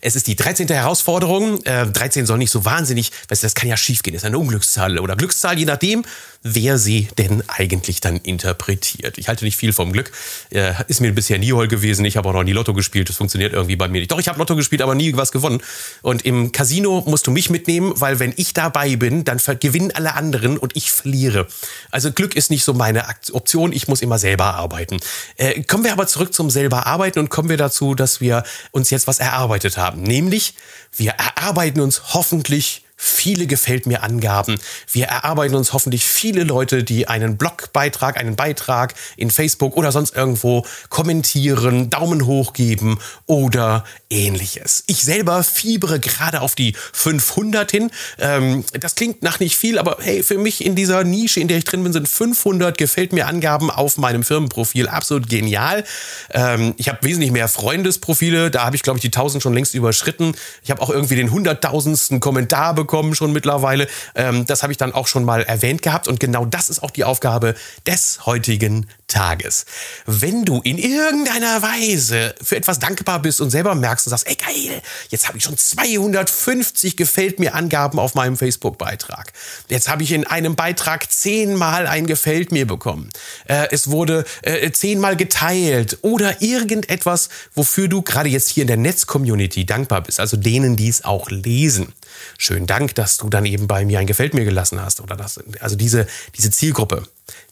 Es ist die 13. Herausforderung. Äh, 13 soll nicht so wahnsinnig, weißt du, das kann ja schiefgehen. Das ist eine Unglückszahl oder Glückszahl, je nachdem, wer sie denn eigentlich dann interpretiert. Ich halte nicht viel vom Glück. Äh, ist mir bisher nie hol gewesen. Ich habe auch noch nie Lotto gespielt. Das funktioniert irgendwie bei mir nicht. Doch, ich habe Lotto gespielt, aber nie was gewonnen. Und im Casino musst du mich mitnehmen, weil wenn ich dabei bin, dann gewinnen alle anderen und ich verliere. Also Glück ist nicht so meine Option. Ich muss immer selber arbeiten. Äh, kommen wir aber zurück zum selber arbeiten und kommen wir dazu, dass wir uns jetzt was erarbeitet haben. Nämlich, wir erarbeiten uns hoffentlich viele gefällt mir Angaben. Wir erarbeiten uns hoffentlich viele Leute, die einen Blogbeitrag, einen Beitrag in Facebook oder sonst irgendwo kommentieren, Daumen hoch geben oder ähnliches. Ich selber fiebere gerade auf die 500 hin. Ähm, das klingt nach nicht viel, aber hey, für mich in dieser Nische, in der ich drin bin, sind 500 gefällt mir Angaben auf meinem Firmenprofil absolut genial. Ähm, ich habe wesentlich mehr Freundesprofile, da habe ich glaube ich die 1000 schon längst überschritten. Ich habe auch irgendwie den 100.000. Kommentar bekommen bekommen schon mittlerweile. Ähm, das habe ich dann auch schon mal erwähnt gehabt. Und genau das ist auch die Aufgabe des heutigen Tages. Wenn du in irgendeiner Weise für etwas dankbar bist und selber merkst und sagst, ey geil, jetzt habe ich schon 250 gefällt mir Angaben auf meinem Facebook-Beitrag. Jetzt habe ich in einem Beitrag zehnmal ein gefällt mir bekommen. Äh, es wurde äh, zehnmal geteilt oder irgendetwas, wofür du gerade jetzt hier in der Netz-Community dankbar bist, also denen, die es auch lesen. Schönen Dank, dass du dann eben bei mir ein Gefällt mir gelassen hast oder das, also diese, diese Zielgruppe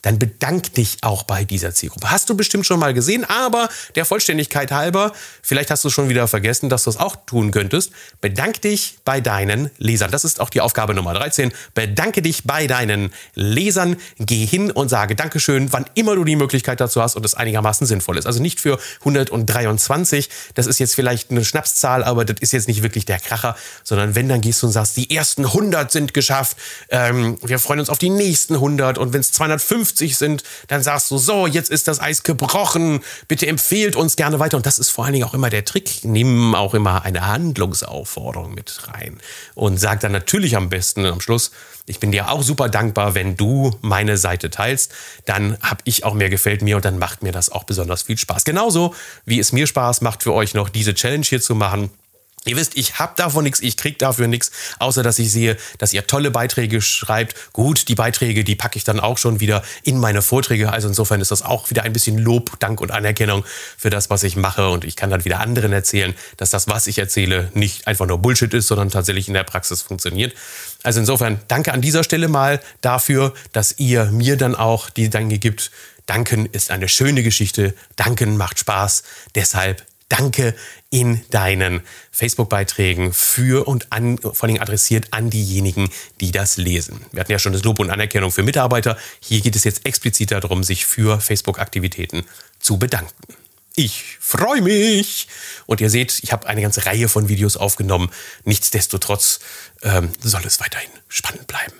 dann bedank dich auch bei dieser Zielgruppe. Hast du bestimmt schon mal gesehen, aber der Vollständigkeit halber, vielleicht hast du schon wieder vergessen, dass du es auch tun könntest. Bedank dich bei deinen Lesern. Das ist auch die Aufgabe Nummer 13. Bedanke dich bei deinen Lesern. Geh hin und sage Dankeschön, wann immer du die Möglichkeit dazu hast und es einigermaßen sinnvoll ist. Also nicht für 123. Das ist jetzt vielleicht eine Schnapszahl, aber das ist jetzt nicht wirklich der Kracher, sondern wenn, dann gehst du und sagst, die ersten 100 sind geschafft. Ähm, wir freuen uns auf die nächsten 100 und wenn es 250 50 sind, dann sagst du, so, jetzt ist das Eis gebrochen, bitte empfehlt uns gerne weiter. Und das ist vor allen Dingen auch immer der Trick. Nimm auch immer eine Handlungsaufforderung mit rein und sag dann natürlich am besten am Schluss, ich bin dir auch super dankbar, wenn du meine Seite teilst. Dann habe ich auch mehr gefällt mir und dann macht mir das auch besonders viel Spaß. Genauso wie es mir Spaß macht für euch noch diese Challenge hier zu machen. Ihr wisst, ich habe davon nichts, ich krieg dafür nichts, außer dass ich sehe, dass ihr tolle Beiträge schreibt. Gut, die Beiträge, die packe ich dann auch schon wieder in meine Vorträge. Also insofern ist das auch wieder ein bisschen Lob, Dank und Anerkennung für das, was ich mache. Und ich kann dann wieder anderen erzählen, dass das, was ich erzähle, nicht einfach nur Bullshit ist, sondern tatsächlich in der Praxis funktioniert. Also insofern danke an dieser Stelle mal dafür, dass ihr mir dann auch die Danke gibt. Danken ist eine schöne Geschichte. Danken macht Spaß. Deshalb Danke in deinen Facebook-Beiträgen für und an, vor allem adressiert an diejenigen, die das lesen. Wir hatten ja schon das Lob und Anerkennung für Mitarbeiter. Hier geht es jetzt explizit darum, sich für Facebook-Aktivitäten zu bedanken. Ich freue mich. Und ihr seht, ich habe eine ganze Reihe von Videos aufgenommen. Nichtsdestotrotz ähm, soll es weiterhin spannend bleiben.